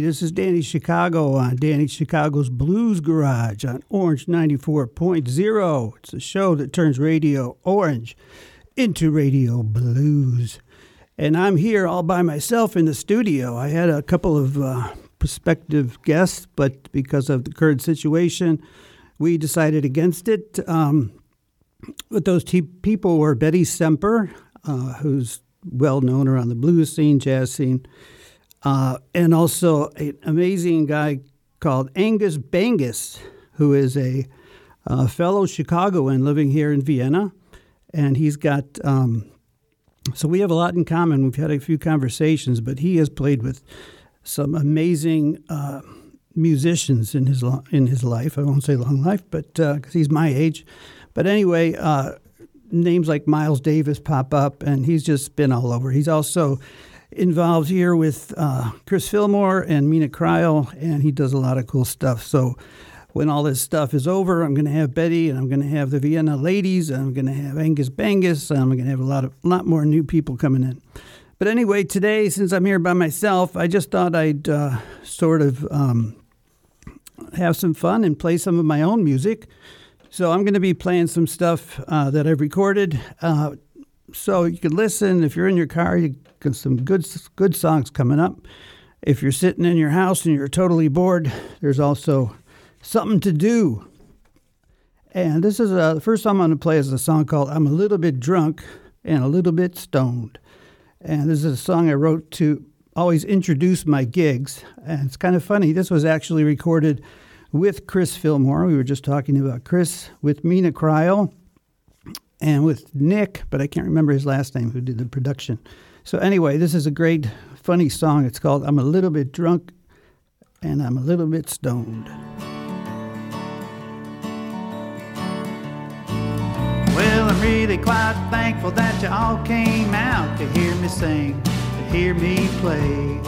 This is Danny Chicago on Danny Chicago's Blues Garage on Orange 94.0. It's a show that turns radio orange into radio blues. And I'm here all by myself in the studio. I had a couple of uh, prospective guests, but because of the current situation, we decided against it. Um, but those t- people were Betty Semper, uh, who's well known around the blues scene, jazz scene uh, and also an amazing guy called Angus Bangus, who is a, a fellow Chicagoan living here in Vienna. And he's got, um, so we have a lot in common. We've had a few conversations, but he has played with some amazing uh, musicians in his in his life. I won't say long life, but because uh, he's my age. But anyway, uh, names like Miles Davis pop up, and he's just been all over. He's also involved here with uh, Chris Fillmore and Mina Cryle, and he does a lot of cool stuff. So when all this stuff is over, I'm going to have Betty, and I'm going to have the Vienna ladies, and I'm going to have Angus Bangus, and I'm going to have a lot of lot more new people coming in. But anyway, today, since I'm here by myself, I just thought I'd uh, sort of um, have some fun and play some of my own music. So I'm going to be playing some stuff uh, that I've recorded. Uh, so you can listen if you're in your car. You some good good songs coming up. If you're sitting in your house and you're totally bored, there's also something to do. And this is uh, the first song I'm going to play is a song called "I'm a Little Bit Drunk and a Little Bit Stoned." And this is a song I wrote to always introduce my gigs. And it's kind of funny. This was actually recorded with Chris Fillmore. We were just talking about Chris with Mina Cryle and with Nick, but I can't remember his last name, who did the production. So, anyway, this is a great, funny song. It's called I'm a Little Bit Drunk and I'm a Little Bit Stoned. Well, I'm really quite thankful that you all came out to hear me sing, to hear me play.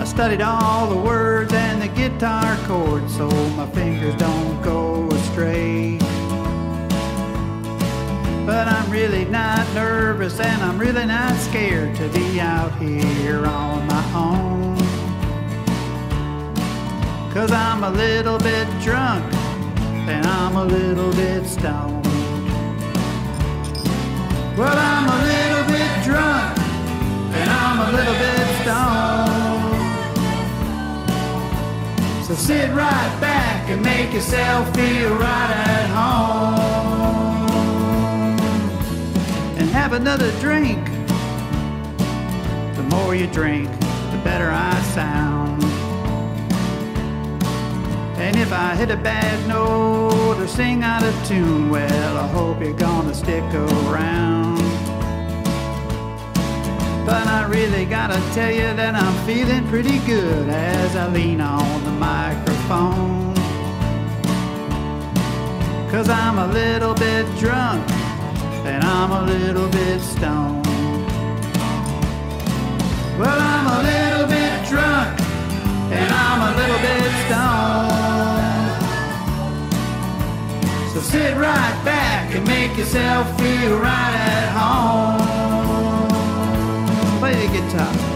I studied all the words and the guitar chords so my fingers don't go astray. But I'm really not nervous and I'm really not scared to be out here on my own. Cause I'm a little bit drunk and I'm a little bit stoned. Well, I'm a little bit drunk and I'm a little bit stoned. So sit right back and make yourself feel right at home have another drink. The more you drink, the better I sound. And if I hit a bad note or sing out of tune, well, I hope you're gonna stick around. But I really gotta tell you that I'm feeling pretty good as I lean on the microphone. Cause I'm a little bit drunk and I'm a little bit stoned. Well, I'm a little bit drunk and I'm a little bit stoned. So sit right back and make yourself feel right at home. Play the guitar.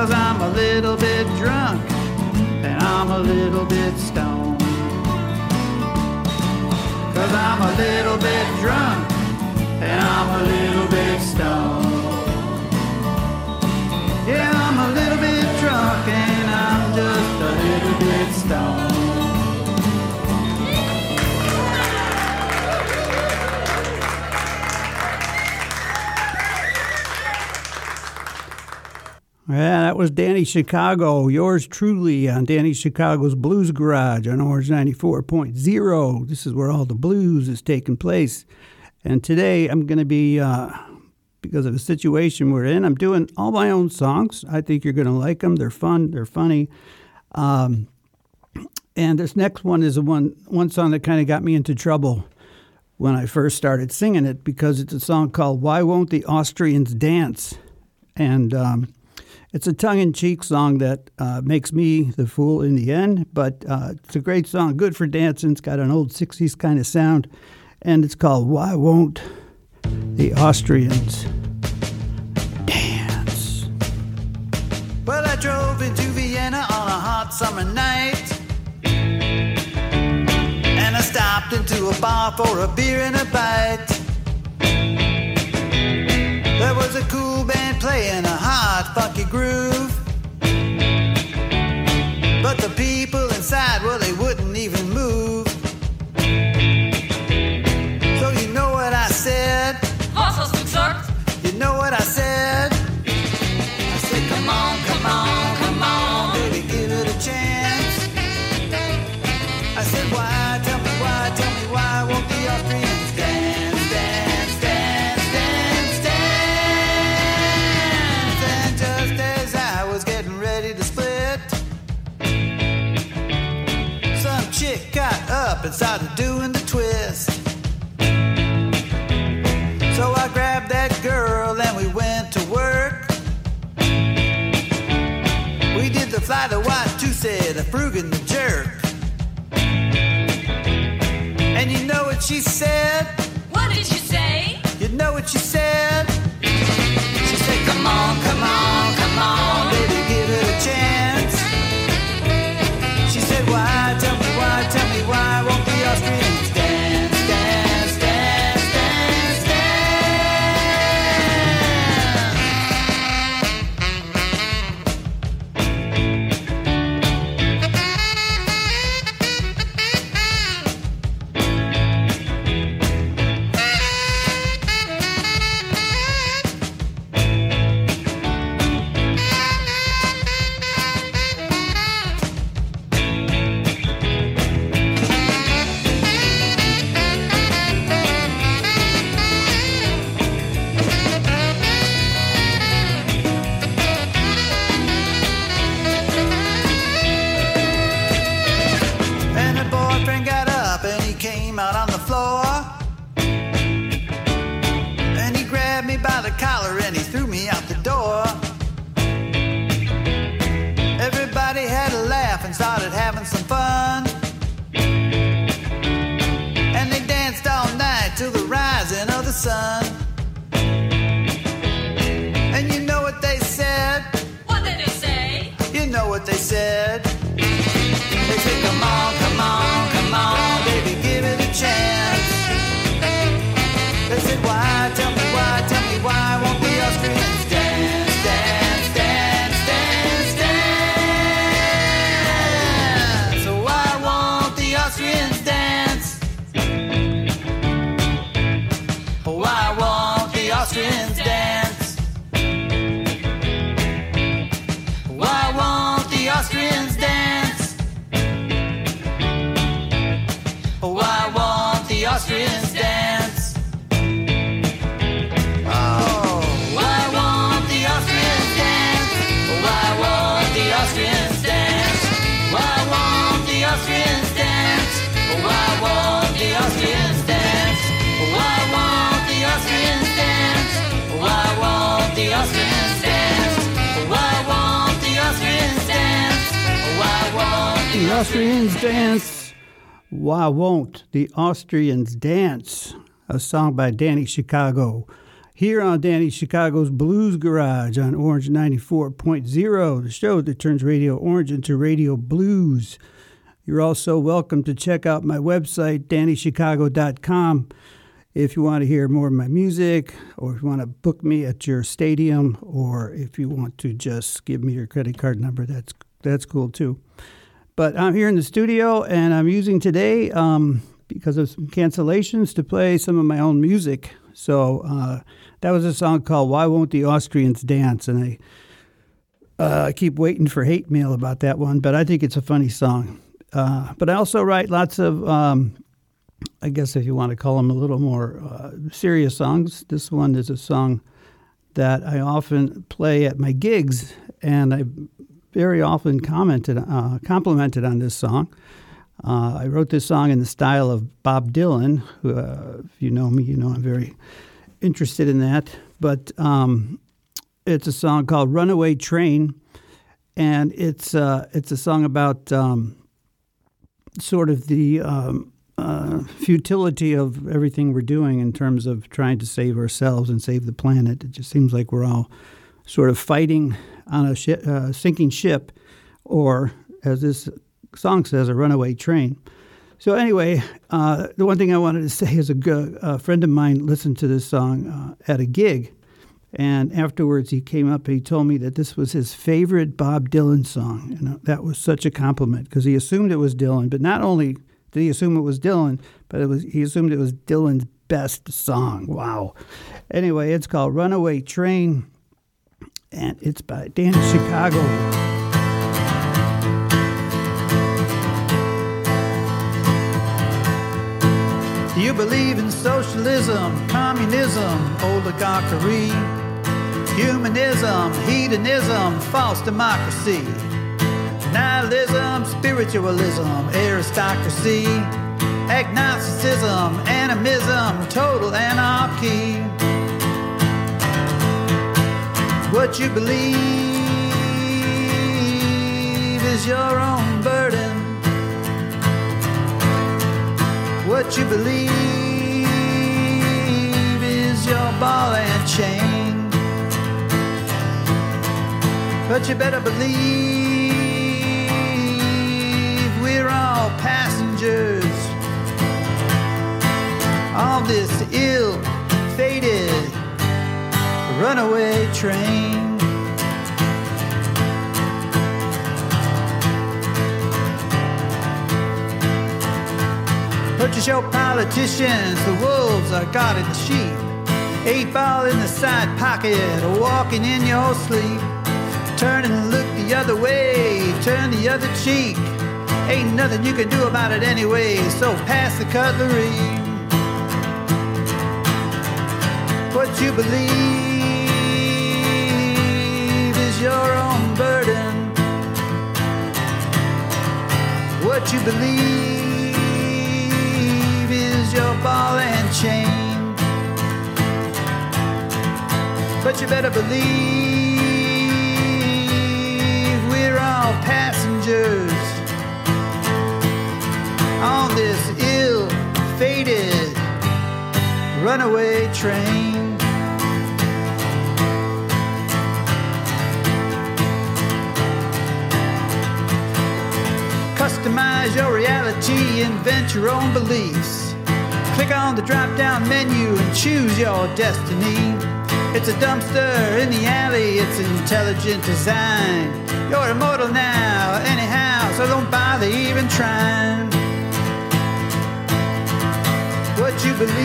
Cause I'm a little bit drunk and I'm a little bit stoned. Cause I'm a little bit drunk and I'm a little bit stoned. Yeah, I'm a little bit drunk and I'm just a little bit stoned. Yeah, that was Danny Chicago, yours truly on Danny Chicago's Blues Garage on Orange 94.0. This is where all the blues is taking place. And today I'm going to be, uh, because of the situation we're in, I'm doing all my own songs. I think you're going to like them. They're fun, they're funny. Um, and this next one is the one, one song that kind of got me into trouble when I first started singing it because it's a song called Why Won't the Austrians Dance? And um, it's a tongue in cheek song that uh, makes me the fool in the end, but uh, it's a great song, good for dancing. It's got an old 60s kind of sound, and it's called Why Won't the Austrians Dance? Well, I drove into Vienna on a hot summer night. And I stopped into a bar for a beer and a bite. There was a cool band playing a hot, funky groove. But the people inside, well, they wouldn't even did the Watusi a frug and the jerk. And you know what she said? What did you say? You know what she said? She said, Come on, come on, Why Won't the Austrians Dance? A song by Danny Chicago here on Danny Chicago's Blues Garage on Orange 94.0, the show that turns Radio Orange into Radio Blues. You're also welcome to check out my website, DannyChicago.com, if you want to hear more of my music, or if you want to book me at your stadium, or if you want to just give me your credit card number, that's that's cool too. But I'm here in the studio, and I'm using today um, because of some cancellations to play some of my own music. So uh, that was a song called "Why Won't the Austrians Dance," and I. Uh, keep waiting for hate mail about that one, but I think it's a funny song. Uh, but I also write lots of, um, I guess if you want to call them a little more uh, serious songs. This one is a song that I often play at my gigs, and I very often commented, uh, complimented on this song. Uh, I wrote this song in the style of Bob Dylan, who, uh, if you know me, you know I'm very interested in that. But um, it's a song called "Runaway Train," and it's uh, it's a song about um, sort of the um, uh, futility of everything we're doing in terms of trying to save ourselves and save the planet. It just seems like we're all sort of fighting on a shi uh, sinking ship, or as this song says, a runaway train. So anyway, uh, the one thing I wanted to say is a, g- a friend of mine listened to this song uh, at a gig, and afterwards he came up and he told me that this was his favorite Bob Dylan song, and uh, that was such a compliment because he assumed it was Dylan, but not only did he assume it was Dylan, but it was he assumed it was Dylan's best song. Wow. Anyway, it's called Runaway Train, and it's by Danny Chicago. You believe in socialism, communism, oligarchy, humanism, hedonism, false democracy, nihilism, spiritualism, aristocracy, agnosticism, animism, total anarchy? What you believe is your own burden. What you believe is your ball and chain. But you better believe we're all passengers on this ill fated runaway train. Purchase your politicians, the wolves are guarding the sheep. Eight ball in the side pocket, walking in your sleep. Turn and look the other way, turn the other cheek. Ain't nothing you can do about it anyway, so pass the cutlery. What you believe your own burden. What you believe is your ball and chain. But you better believe we're all passengers on this ill fated runaway train. Your reality, invent your own beliefs. Click on the drop down menu and choose your destiny. It's a dumpster in the alley, it's intelligent design. You're immortal now, anyhow, so don't bother even trying. What you believe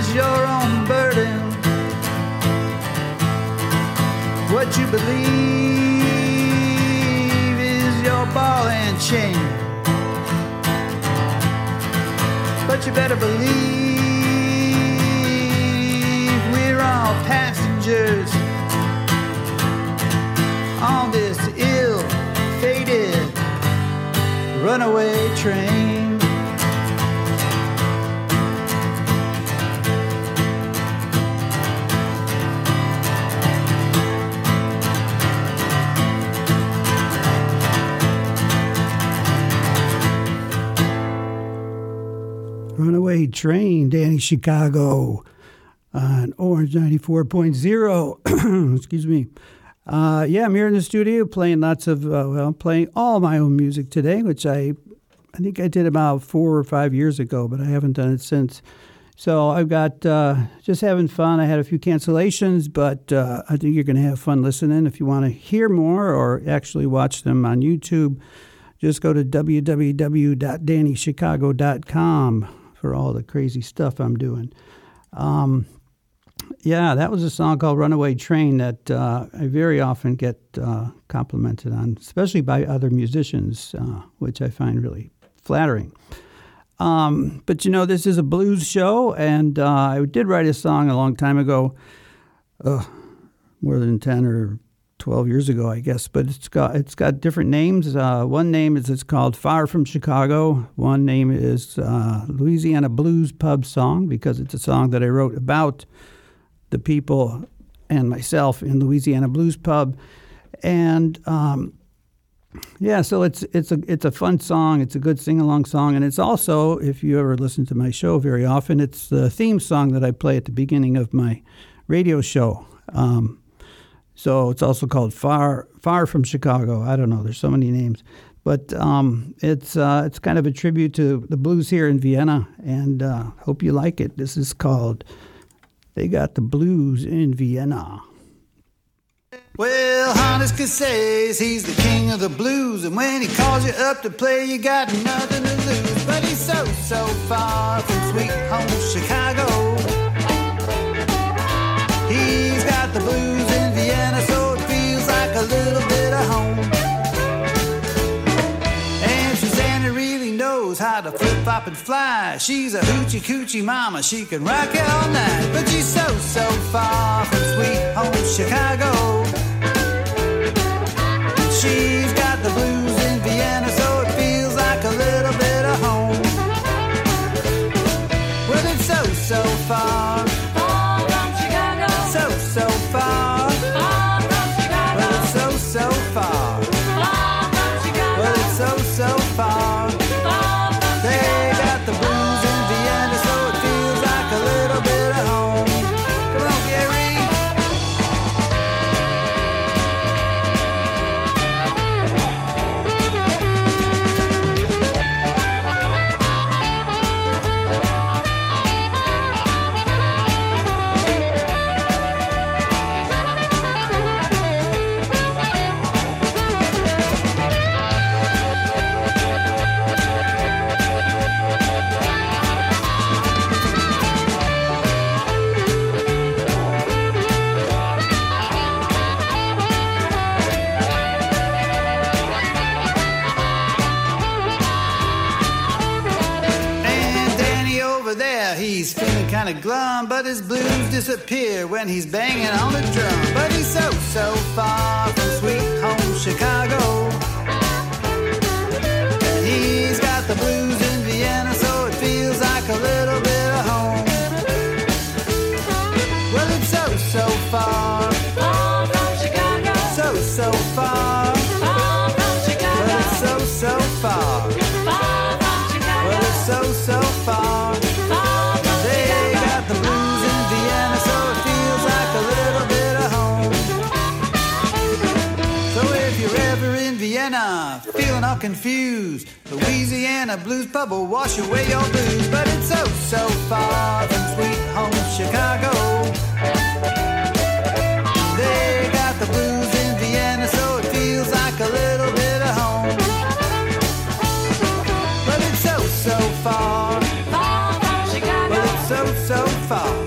is your own burden. What you believe ball and chain. But you better believe we're all passengers on this ill fated runaway train. Train, Danny Chicago on Orange 94.0. Excuse me. Uh, yeah, I'm here in the studio playing lots of, uh, well, playing all my own music today, which I, I think I did about four or five years ago, but I haven't done it since. So I've got uh, just having fun. I had a few cancellations, but uh, I think you're going to have fun listening. If you want to hear more or actually watch them on YouTube, just go to www.dannychicago.com for all the crazy stuff I'm doing. Um, yeah, that was a song called Runaway Train that uh, I very often get uh, complimented on, especially by other musicians, uh, which I find really flattering. Um, but you know, this is a blues show, and uh, I did write a song a long time ago, uh, more than 10 or 12 years ago, I guess. But it's got it's got different names. Uh, one name is it's called "Far from Chicago." One name is uh, "Louisiana Blues Pub Song" because it's a song that I wrote about the people and myself in Louisiana Blues Pub, and um, yeah, so it's it's a it's a fun song. It's a good sing along song, and it's also, if you ever listen to my show very often, it's the theme song that I play at the beginning of my radio show. Um, so it's also called Far Far from Chicago. I don't know. There's so many names, but um, it's uh, it's kind of a tribute to the blues here in Vienna, and uh, hope you like it. This is called "They Got the Blues in Vienna." Well, Hannes says he's the king of the blues, and when he calls you up to play, you got nothing to lose. But he's so, so far from sweet home Chicago. He's got the blues how flip flop and fly. She's a hoochie coochie mama, she can rock it all night. But she's so, so far from glum, but his blues disappear when he's banging on the drum. But he's so, so far from sweet home Chicago. Vienna, feeling all confused, Louisiana blues pub will wash away your blues. But it's so, so far from sweet home Chicago. They got the blues in Vienna, so it feels like a little bit of home. But it's so, so far. Far from Chicago. Well, it's so, so. Far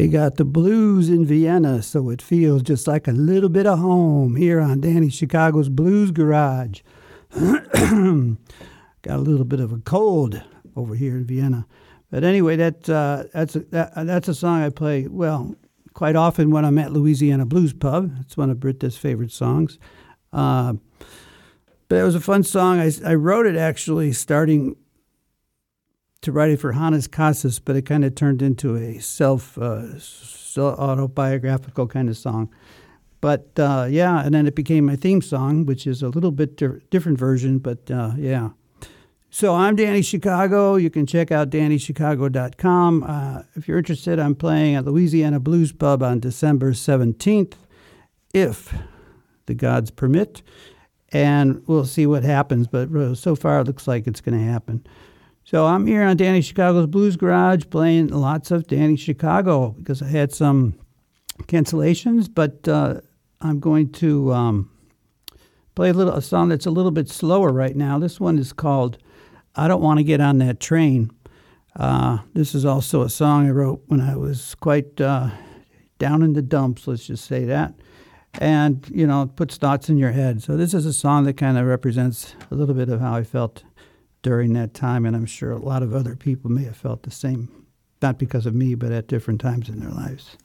They got the blues in Vienna, so it feels just like a little bit of home here on Danny Chicago's Blues Garage. got a little bit of a cold over here in Vienna. But anyway, that, uh, that's, a, that, that's a song I play, well, quite often when I'm at Louisiana Blues Pub. It's one of Britta's favorite songs. Uh, but it was a fun song. I, I wrote it actually starting to write it for Hannes Casas, but it kind of turned into a self uh, autobiographical kind of song. But uh, yeah, and then it became my theme song, which is a little bit di- different version, but uh, yeah. So I'm Danny Chicago. You can check out DannyChicago.com. Uh, if you're interested, I'm playing at Louisiana Blues Pub on December 17th, if the gods permit. And we'll see what happens, but uh, so far it looks like it's going to happen. So I'm here on Danny Chicago's Blues Garage playing lots of Danny Chicago because I had some cancellations, but uh, I'm going to um, play a little a song that's a little bit slower right now. This one is called "I Don't Want to Get on That Train." Uh, this is also a song I wrote when I was quite uh, down in the dumps. Let's just say that, and you know, it puts thoughts in your head. So this is a song that kind of represents a little bit of how I felt during that time, and I'm sure a lot of other people may have felt the same, not because of me, but at different times in their lives.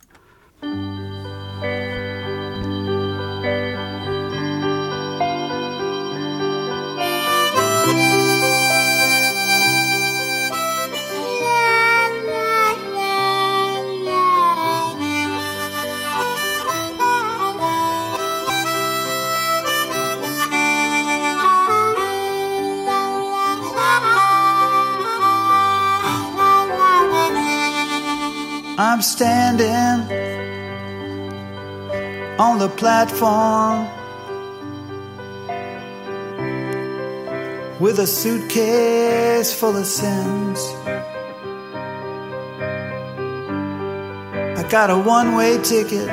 I'm standing on the platform with a suitcase full of sins. I got a one way ticket.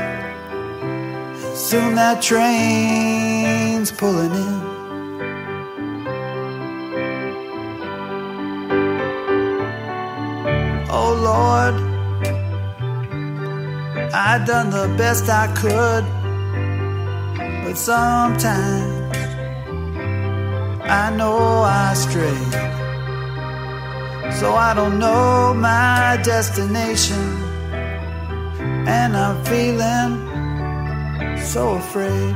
Soon that train's pulling in. Oh Lord. I done the best I could, but sometimes I know I strayed. So I don't know my destination, and I'm feeling so afraid.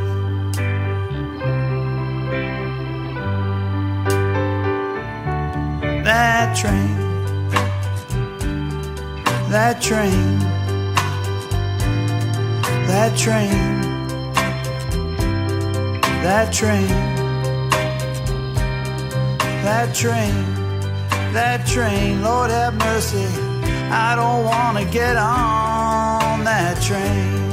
That train, that train that train, that train, that train, that train, Lord have mercy. I don't want to get on that train.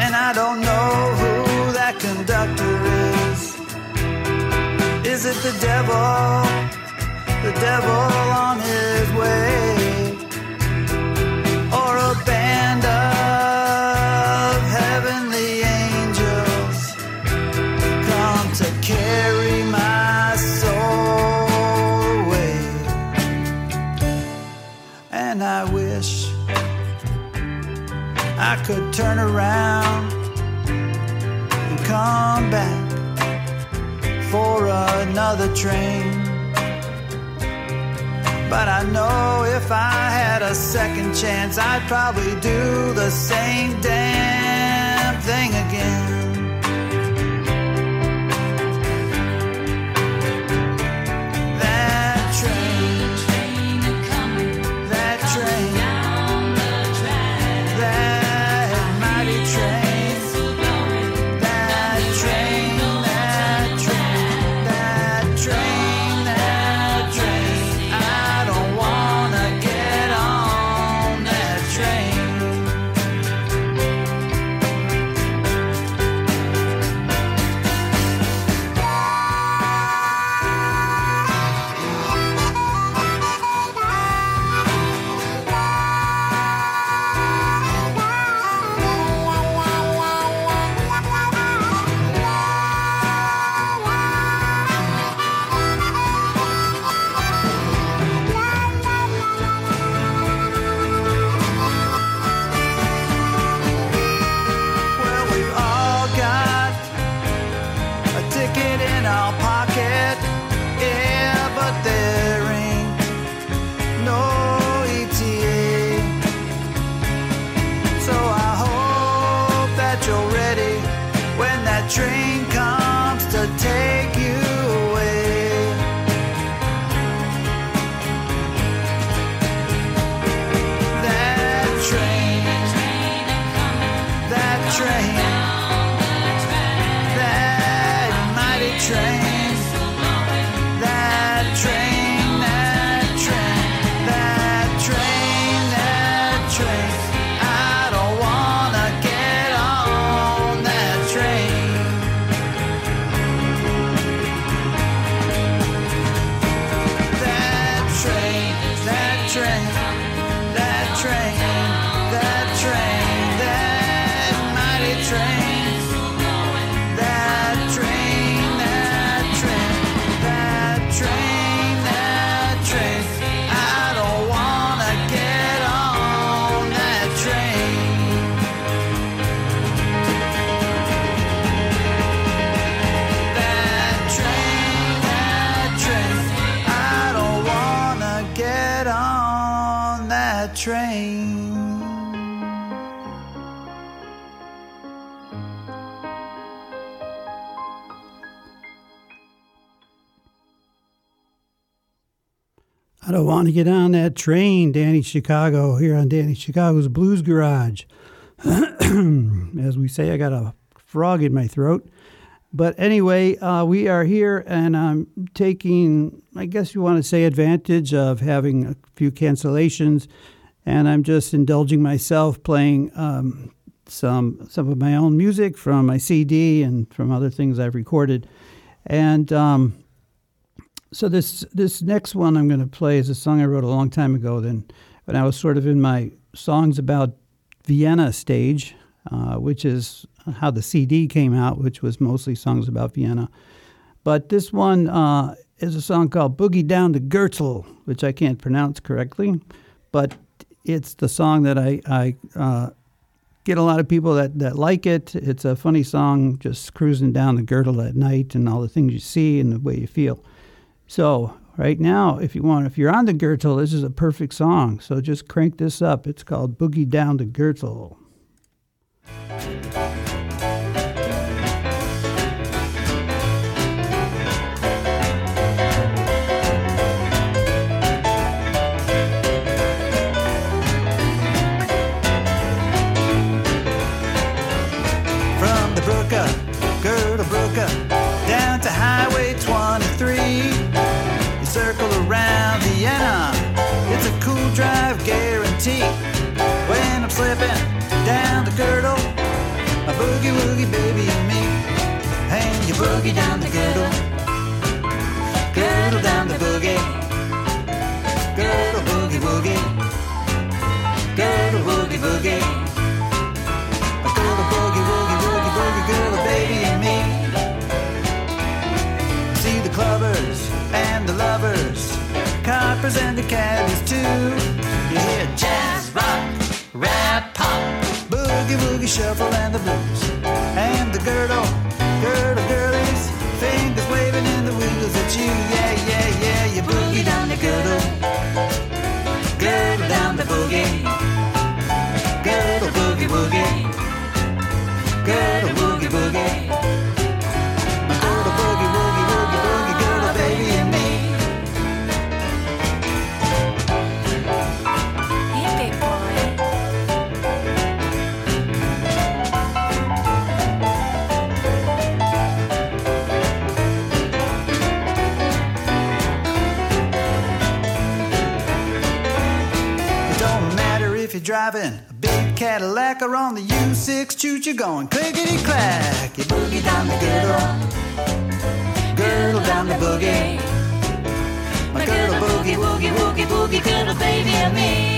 And I don't know who that conductor is. Is it the devil? Devil on his way, or a band of heavenly angels come to carry my soul away. And I wish I could turn around and come back for another train. But I know if I had a second chance, I'd probably do the same damn to get on that train, Danny Chicago, here on Danny Chicago's Blues Garage. As we say, I got a frog in my throat. But anyway, uh, we are here, and I'm taking, I guess you want to say, advantage of having a few cancellations, and I'm just indulging myself playing um, some some of my own music from my CD and from other things I've recorded, and. Um, so this this next one I'm going to play is a song I wrote a long time ago. Then, when I was sort of in my songs about Vienna stage, uh, which is how the CD came out, which was mostly songs about Vienna. But this one uh, is a song called "Boogie Down to Gürtel," which I can't pronounce correctly, but it's the song that I I uh, get a lot of people that, that like it. It's a funny song, just cruising down the girdle at night and all the things you see and the way you feel. So right now, if you want, if you're on the Gürtel, this is a perfect song. So just crank this up. It's called Boogie Down the Gürtel. Guarantee. When I'm slipping down the girdle, a boogie woogie baby and me. And you boogie down the girdle, girdle down the boogie, girdle boogie woogie, girdle boogie boogie. A girl, a boogie, woogie, woogie, boogie, girl, a baby and me. See the clubbers and the lovers, coppers and the caddies too. You hear jazz, rock, rap, pop, boogie, woogie, shuffle and the blues. And the girdle, girdle, oh, girlies, oh, fingers waving in the windows at you. Yeah, yeah, yeah, you boogie down the girdle, girdle down the boogie, girdle, boogie, woogie. Girl, boogie boogie. Driving a big Cadillac or on the U6 choo you're going clickety clack. You boogie down the girdle, girdle down the boogie. My girdle boogie woogie woogie boogie girdle baby and me.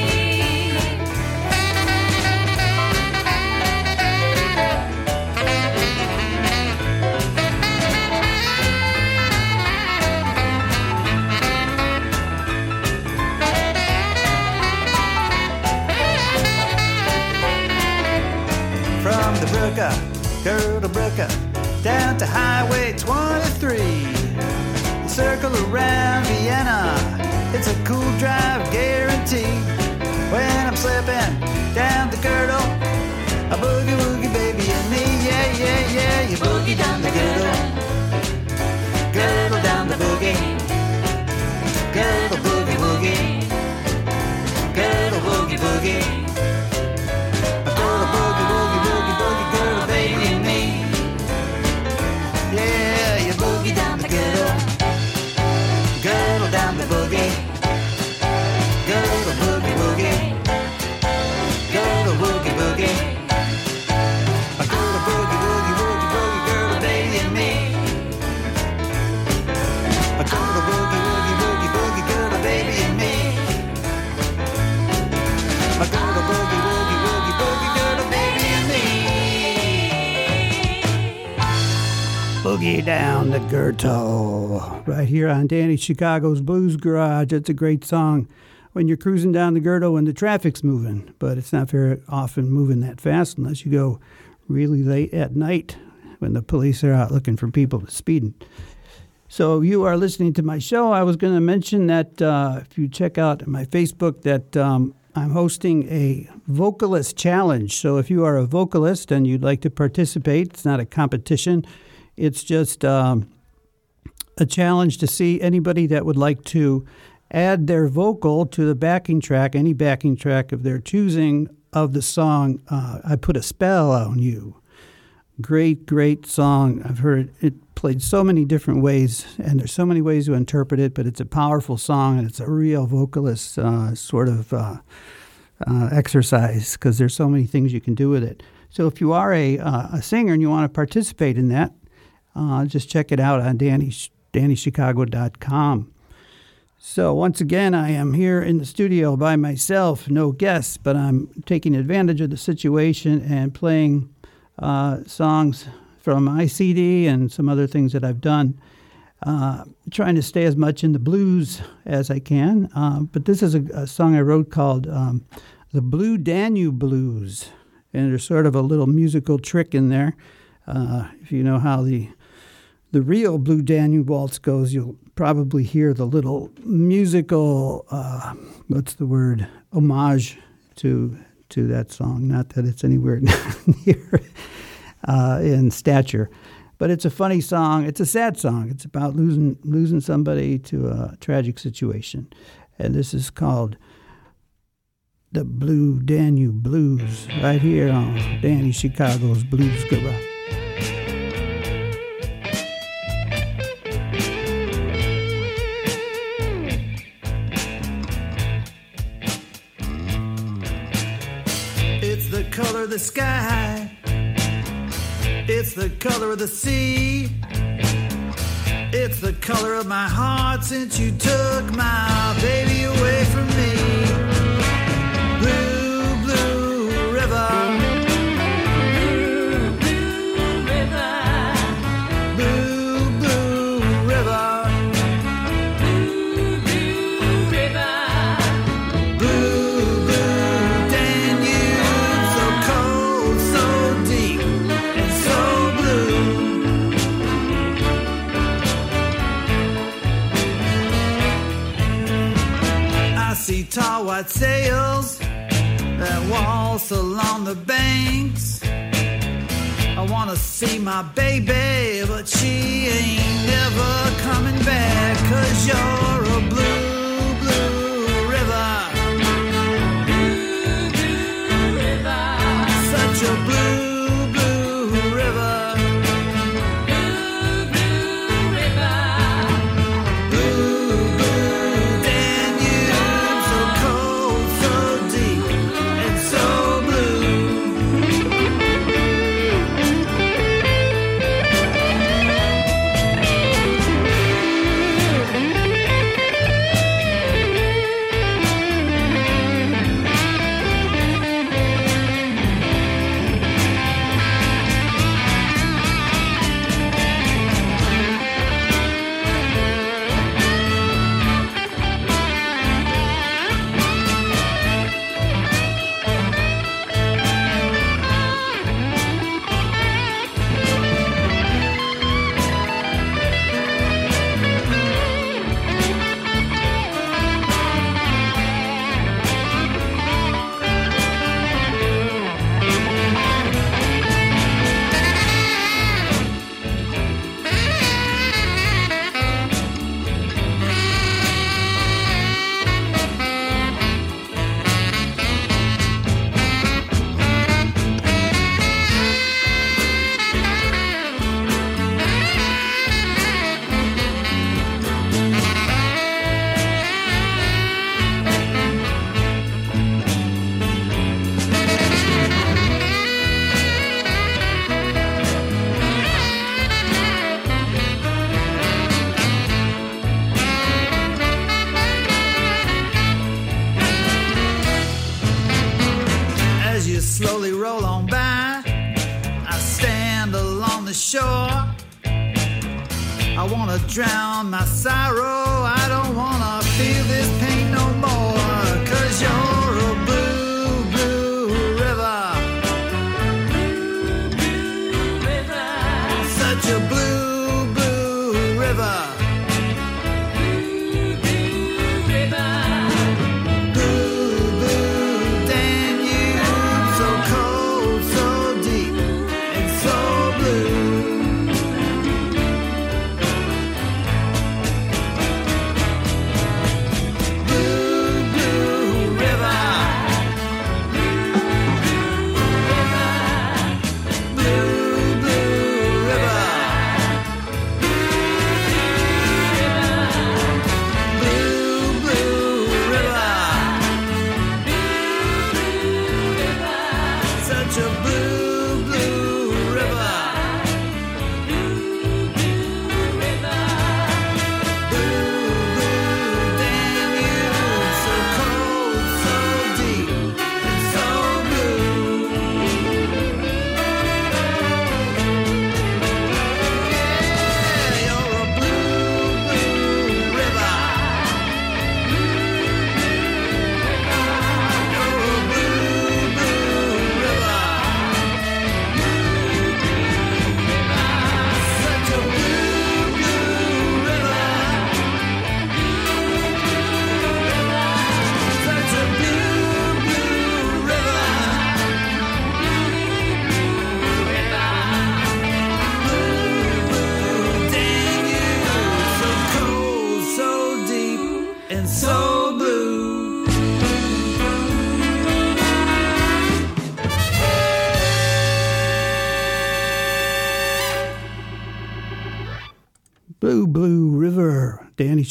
Brooka, Girdle Brooka, down to Highway 23. Circle around Vienna, it's a cool drive guarantee. When I'm slipping down the girdle, a boogie woogie baby and me, yeah, yeah, yeah. You boogie down the girdle, girdle down the boogie, girdle boogie woogie, girdle woogie boogie. Gürtel. Right here on Danny Chicago's Blues Garage. It's a great song when you're cruising down the Gürtel when the traffic's moving, but it's not very often moving that fast unless you go really late at night when the police are out looking for people speeding. So you are listening to my show. I was going to mention that uh, if you check out my Facebook, that um, I'm hosting a vocalist challenge. So if you are a vocalist and you'd like to participate, it's not a competition. It's just um, a challenge to see anybody that would like to add their vocal to the backing track, any backing track of their choosing of the song. Uh, I put a spell on you. Great, great song. I've heard it played so many different ways, and there's so many ways to interpret it, but it's a powerful song, and it's a real vocalist uh, sort of uh, uh, exercise because there's so many things you can do with it. So if you are a, uh, a singer and you want to participate in that, uh, just check it out on Danny, DannyChicago.com. So once again, I am here in the studio by myself, no guests, but I'm taking advantage of the situation and playing uh, songs from my CD and some other things that I've done. Uh, trying to stay as much in the blues as I can. Uh, but this is a, a, song I wrote called um, The Blue Danube Blues. And there's sort of a little musical trick in there. Uh, if you know how the the real Blue Danube Waltz goes, you'll probably hear the little musical, uh, what's the word, homage to to that song. Not that it's anywhere near uh, in stature, but it's a funny song. It's a sad song. It's about losing losing somebody to a tragic situation, and this is called the Blue Danube Blues right here on Danny Chicago's Blues Garage. The sky. It's the color of the sea. It's the color of my heart since you took my baby away from me. Blue, tall white sails that waltz along the banks. I wanna see my baby, but she ain't never coming back. Cause you're a blue, blue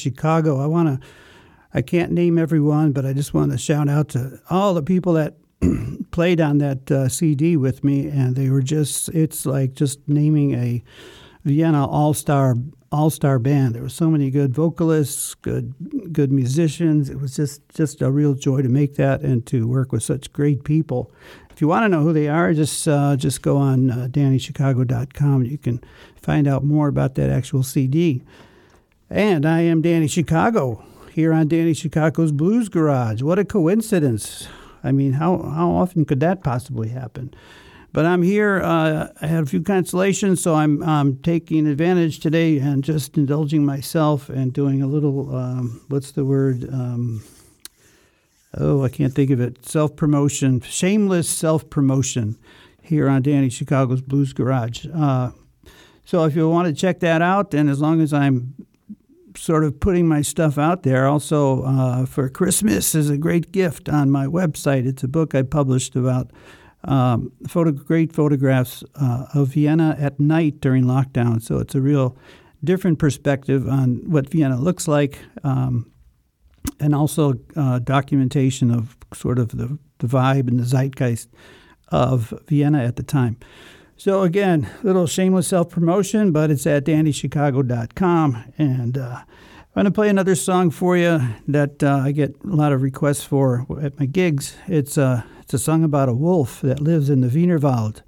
Chicago. I want to, I can't name everyone, but I just want to shout out to all the people that played on that uh, CD with me, and they were just, it's like just naming a Vienna all star all star band. There were so many good vocalists, good good musicians. It was just just a real joy to make that and to work with such great people. If you want to know who they are, just uh, just go on uh, DannyChicago.com. You can find out more about that actual CD. And I am Danny Chicago here on Danny Chicago's Blues Garage. What a coincidence! I mean, how how often could that possibly happen? But I'm here. Uh, I had a few cancellations, so I'm um, taking advantage today and just indulging myself and doing a little. Um, what's the word? Um, oh, I can't think of it. Self promotion, shameless self promotion here on Danny Chicago's Blues Garage. Uh, so if you want to check that out, and as long as I'm sort of putting my stuff out there, also uh, for Christmas is a great gift on my website. It's a book I published about um, photo, great photographs uh, of Vienna at night during lockdown. So it's a real different perspective on what Vienna looks like, um, and also uh, documentation of sort of the, the vibe and the zeitgeist of Vienna at the time. So again, little shameless self promotion, but it's at DannyChicago.com, and uh, I'm going to play another song for you that uh, I get a lot of requests for at my gigs. It's a it's a song about a wolf that lives in the Wienerwald,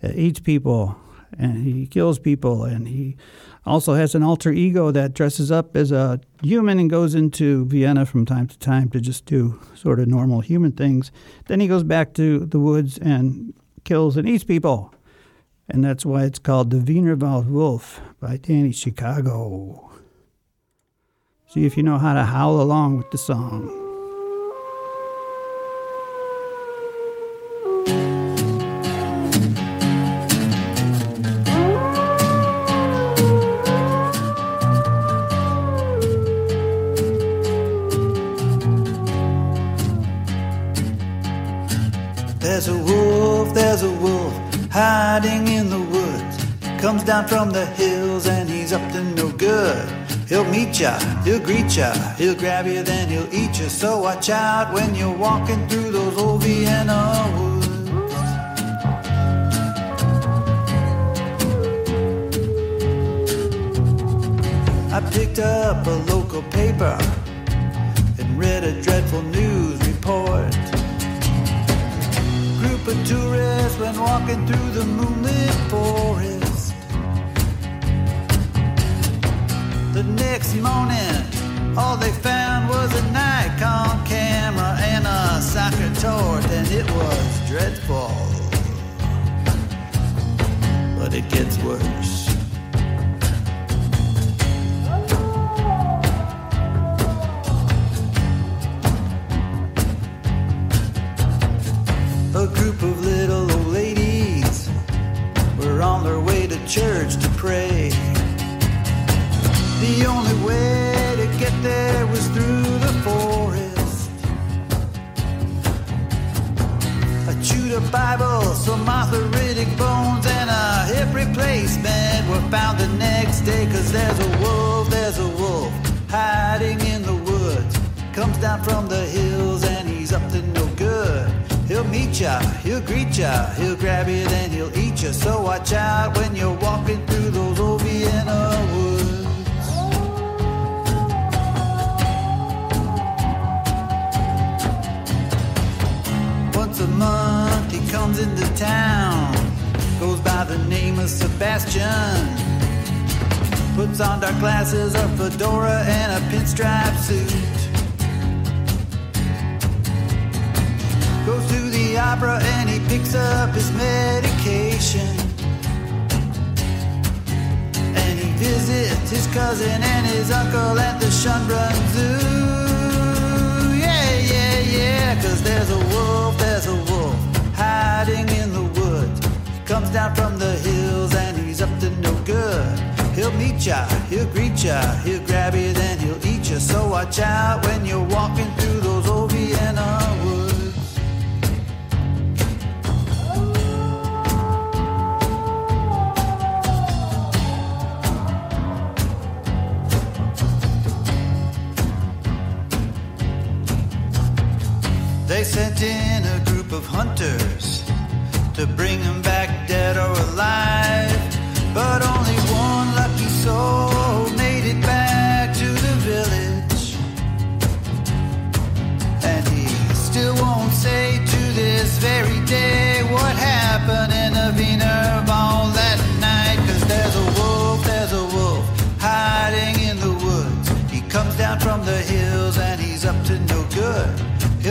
that eats people, and he kills people, and he also has an alter ego that dresses up as a human and goes into Vienna from time to time to just do sort of normal human things. Then he goes back to the woods and kills and eats people. And that's why it's called The Wienerwald Wolf by Danny Chicago. See if you know how to howl along with the song. From the hills and he's up to no good. He'll meet ya, he'll greet ya, he'll grab you, then he'll eat you. So watch out when you're walking through those old Vienna woods. I picked up a local paper and read a dreadful news report. Group of tourists went walking through the moonlit forest. Morning, all they found was a Nikon camera and a soccer torch, and it was dreadful. But it gets worse. Hiding in the woods. Comes down from the hills and he's up to no good. He'll meet ya, he'll greet ya, he'll grab you, then he'll eat ya. So watch out when you're walking through those old Vienna woods. Once a month he comes into town, goes by the name of Sebastian. Puts on dark glasses, a fedora, and a pinstripe suit. Goes to the opera and he picks up his medication. And he visits his cousin and his uncle at the Schönbrunn Zoo. Yeah, yeah, yeah, cause there's a wolf, there's a wolf hiding in the woods. He comes down from the hills and he's up to no good. He'll meet ya, he'll greet ya, he'll grab you, then he'll eat ya. So watch out when you're walking through those old Vienna woods. They sent in a group of hunters to bring him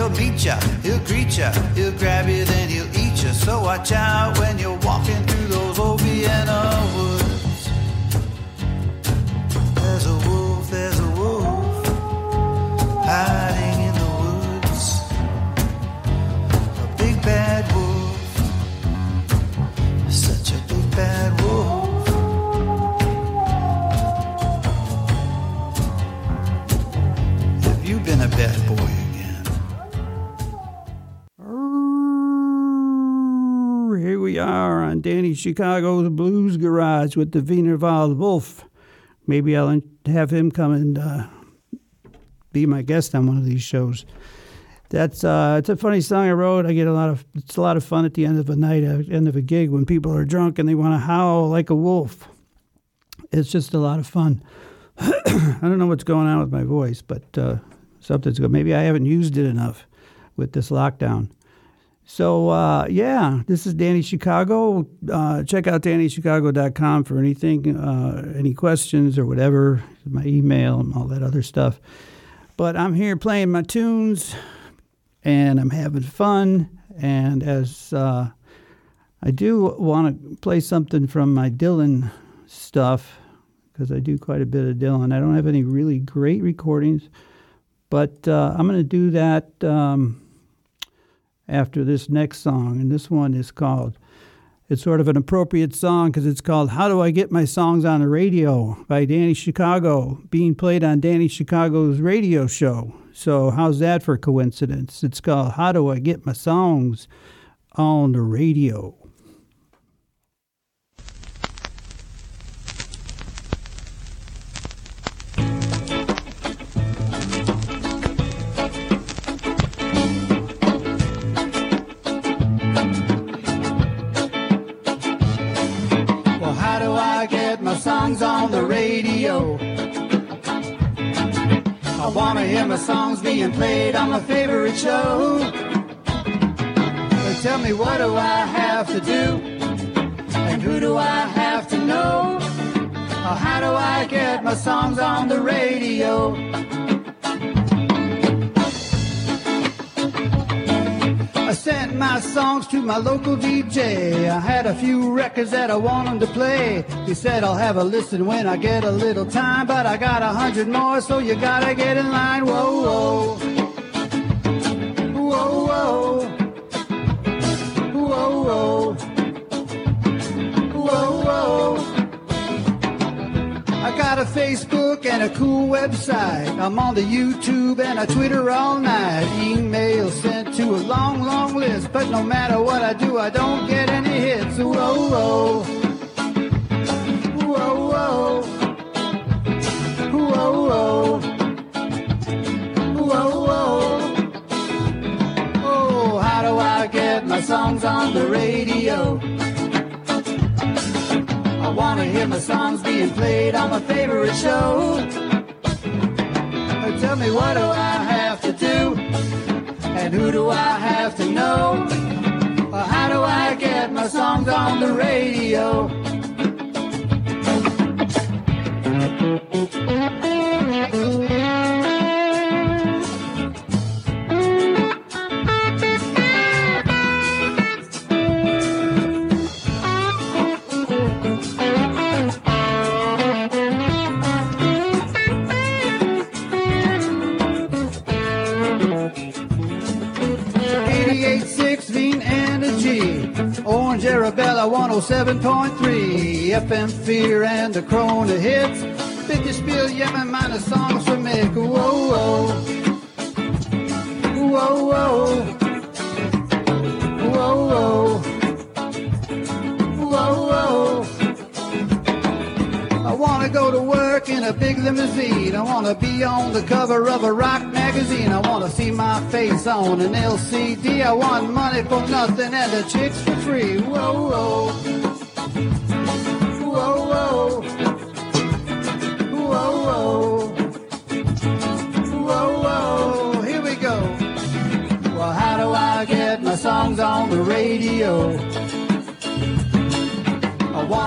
He'll beat ya, he'll greet ya, he'll grab you, then he'll eat ya. So watch out when you're walking through those old Vienna woods. Danny Chicago's Blues Garage with the Wienerwald Wolf. Maybe I'll have him come and uh, be my guest on one of these shows. That's uh, it's a funny song I wrote. I get a lot of it's a lot of fun at the end of a night, at the end of a gig, when people are drunk and they want to howl like a wolf. It's just a lot of fun. I don't know what's going on with my voice, but uh, something's good. Maybe I haven't used it enough with this lockdown. So, uh, yeah, this is Danny Chicago. Uh, check out DannyChicago.com for anything, uh, any questions or whatever, my email and all that other stuff. But I'm here playing my tunes and I'm having fun. And as uh, I do want to play something from my Dylan stuff, because I do quite a bit of Dylan. I don't have any really great recordings, but uh, I'm going to do that. Um, after this next song, and this one is called. It's sort of an appropriate song because it's called "How Do I Get My Songs on the Radio" by Danny Chicago, being played on Danny Chicago's radio show. So how's that for coincidence? It's called "How Do I Get My Songs on the Radio." I have to do? And who do I have to know? Oh, how do I get my songs on the radio? I sent my songs to my local DJ. I had a few records that I want him to play. He said I'll have a listen when I get a little time, but I got a hundred more, so you gotta get in line. Whoa. Whoa, got a Facebook and a cool website. I'm on the YouTube and I Twitter all night. Email sent to a long, long list. But no matter what I do, I don't get any hits. Whoa, whoa. Whoa, whoa. Whoa, whoa. Whoa, whoa. Oh, how do I get my songs on the radio? I wanna hear my songs being played on my favorite show. Uh, Tell me what do I have to do? And who do I have to know? Uh, How do I get my songs on the radio? 107.3. FM Fear and the Corona hits. 50 Spiel, Yemen minus songs from Mick. Whoa, whoa. Whoa, whoa. Whoa, whoa. Whoa, whoa. I wanna go to work in a big limousine. I wanna be on the cover of a rock magazine. I wanna see my face on an LCD. I want money for nothing and the chicks for free. Whoa. Whoa,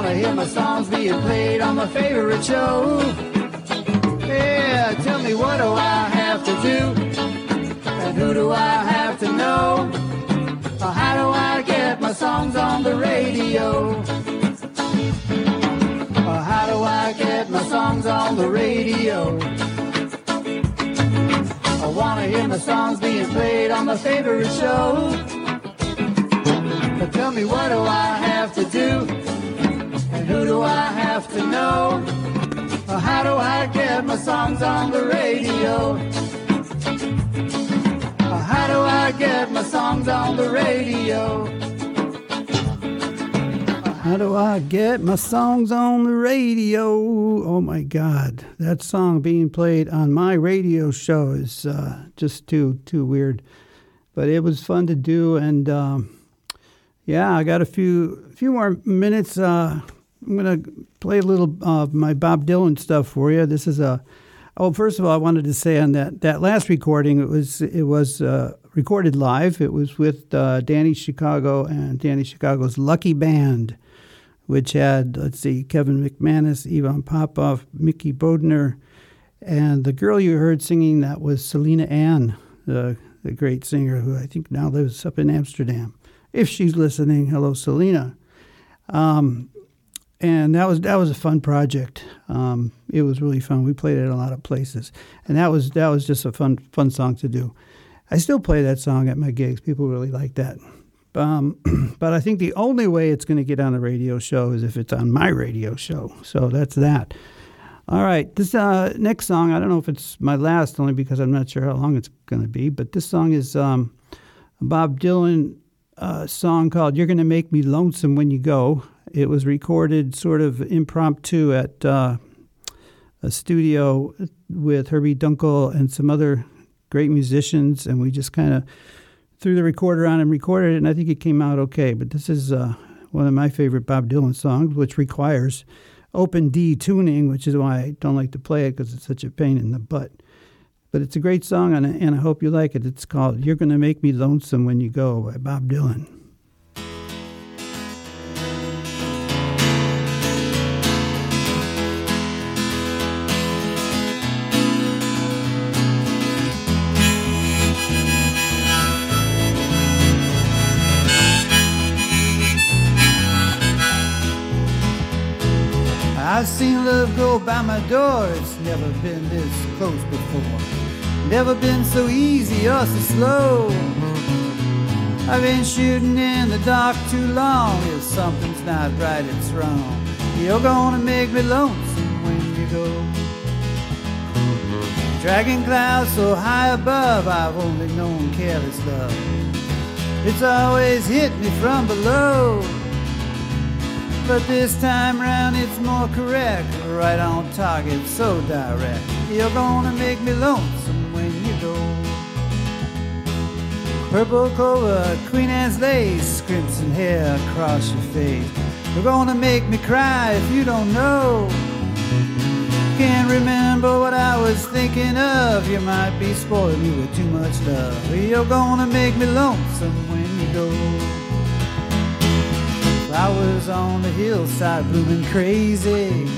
wanna hear my songs being played on my favorite show. Yeah, tell me what do I have to do? And who do I have to know? Or how do I get my songs on the radio? Or how do I get my songs on the radio? I wanna hear my songs being played on my favorite show. But tell me what do I have songs on the radio? How do I get my songs on the radio? How do I get my songs on the radio? Oh my God, that song being played on my radio show is uh, just too too weird, but it was fun to do, and um, yeah, I got a few few more minutes. Uh, I'm gonna play a little of my Bob Dylan stuff for you. This is a oh, first of all, I wanted to say on that that last recording, it was it was uh, recorded live. It was with uh, Danny Chicago and Danny Chicago's Lucky Band which had, let's see, Kevin McManus, Ivan Popov, Mickey Bodner, and the girl you heard singing that was Selena Ann, the, the great singer who I think now lives up in Amsterdam. If she's listening, hello, Selena. Um, and that was that was a fun project. Um, it was really fun. We played it in a lot of places, and that was that was just a fun fun song to do. I still play that song at my gigs. People really like that. Um, but I think the only way it's going to get on a radio show is if it's on my radio show. So that's that. All right, this uh, next song, I don't know if it's my last, only because I'm not sure how long it's going to be, but this song is um, Bob Dylan uh, song called You're Going to Make Me Lonesome When You Go. It was recorded sort of impromptu at uh, a studio with Herbie Dunkel and some other great musicians, and we just kind of threw the recorder on and recorded it, and I think it came out okay. But this is uh, one of my favorite Bob Dylan songs, which requires open D tuning, which is why I don't like to play it because it's such a pain in the butt. But it's a great song, and, and I hope you like it. It's called You're Gonna Make Me Lonesome When You Go by Bob Dylan. I've seen love go by my door, it's never been this close before. Never been so easy or so slow. I've been shooting in the dark too long. If something's not right, it's wrong. You're gonna make me lonesome when you go. Dragging clouds so high above, I've only known careless love. It's always hit me from below. But this time round it's more correct, right on target, so direct. You're gonna make me lonesome when you go. Purple clover, Queen Anne's lace, crimson hair across your face. You're gonna make me cry if you don't know. Can't remember what I was thinking of. You might be spoiling me with too much love. You're gonna make me lonesome when you go. Flowers on the hillside blooming crazy.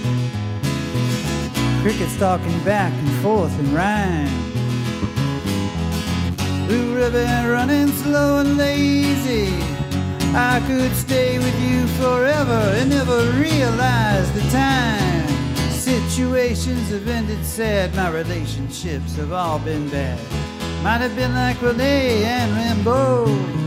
Crickets talking back and forth in rhyme. Blue ribbon running slow and lazy. I could stay with you forever and never realize the time. Situations have ended sad, my relationships have all been bad. Might have been like Renee and Rimbaud.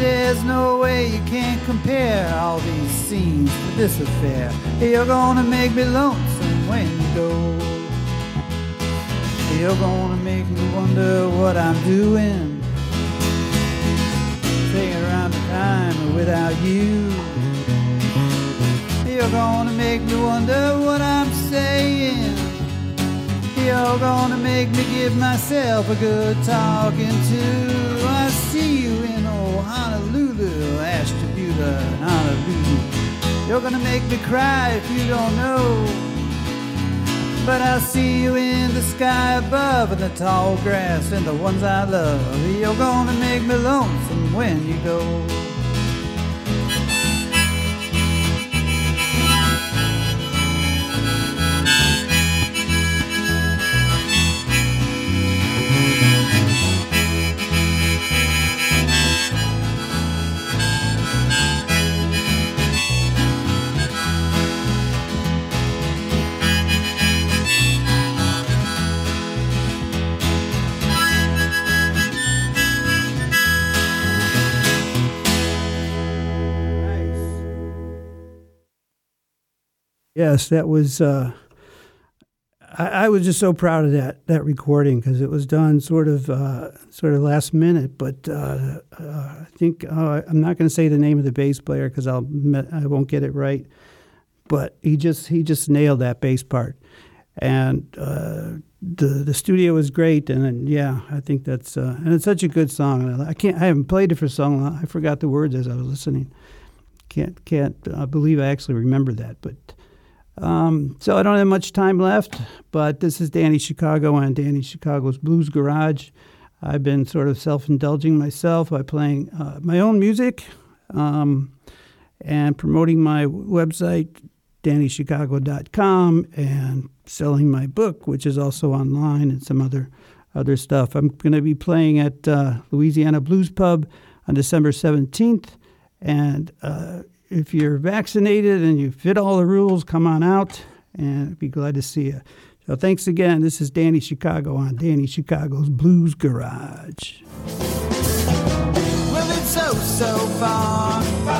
There's no way you can't compare all these scenes to this affair. You're gonna make me lonesome when you go. You're gonna make me wonder what I'm doing. Taking around the time without you. You're gonna make me wonder what I'm saying. You're gonna make me give myself a good talking to. I see you Honolulu, Ashtabula, Honolulu. You're gonna make me cry if you don't know. But I'll see you in the sky above and the tall grass and the ones I love. You're gonna make me lonesome when you go. Yes, that was. Uh, I, I was just so proud of that that recording because it was done sort of uh, sort of last minute. But uh, uh, I think uh, I'm not going to say the name of the bass player because I'll I won't get it right. But he just he just nailed that bass part, and uh, the the studio was great. And, then yeah, I think that's and it's such a good song. I can't I haven't played it for so long. I forgot the words as I was listening. Can't can't believe I actually remember that, but. Um, so I don't have much time left, but this is Danny Chicago on Danny Chicago's Blues Garage. I've been sort of self-indulging myself by playing uh, my own music um, and promoting my website, DannyChicago.com, and selling my book, which is also online, and some other other stuff. I'm going to be playing at uh, Louisiana Blues Pub on December 17th, and uh, if you're vaccinated and you fit all the rules, come on out and I'd be glad to see you. So thanks again. This is Danny Chicago on Danny Chicago's Blues Garage. Well, oh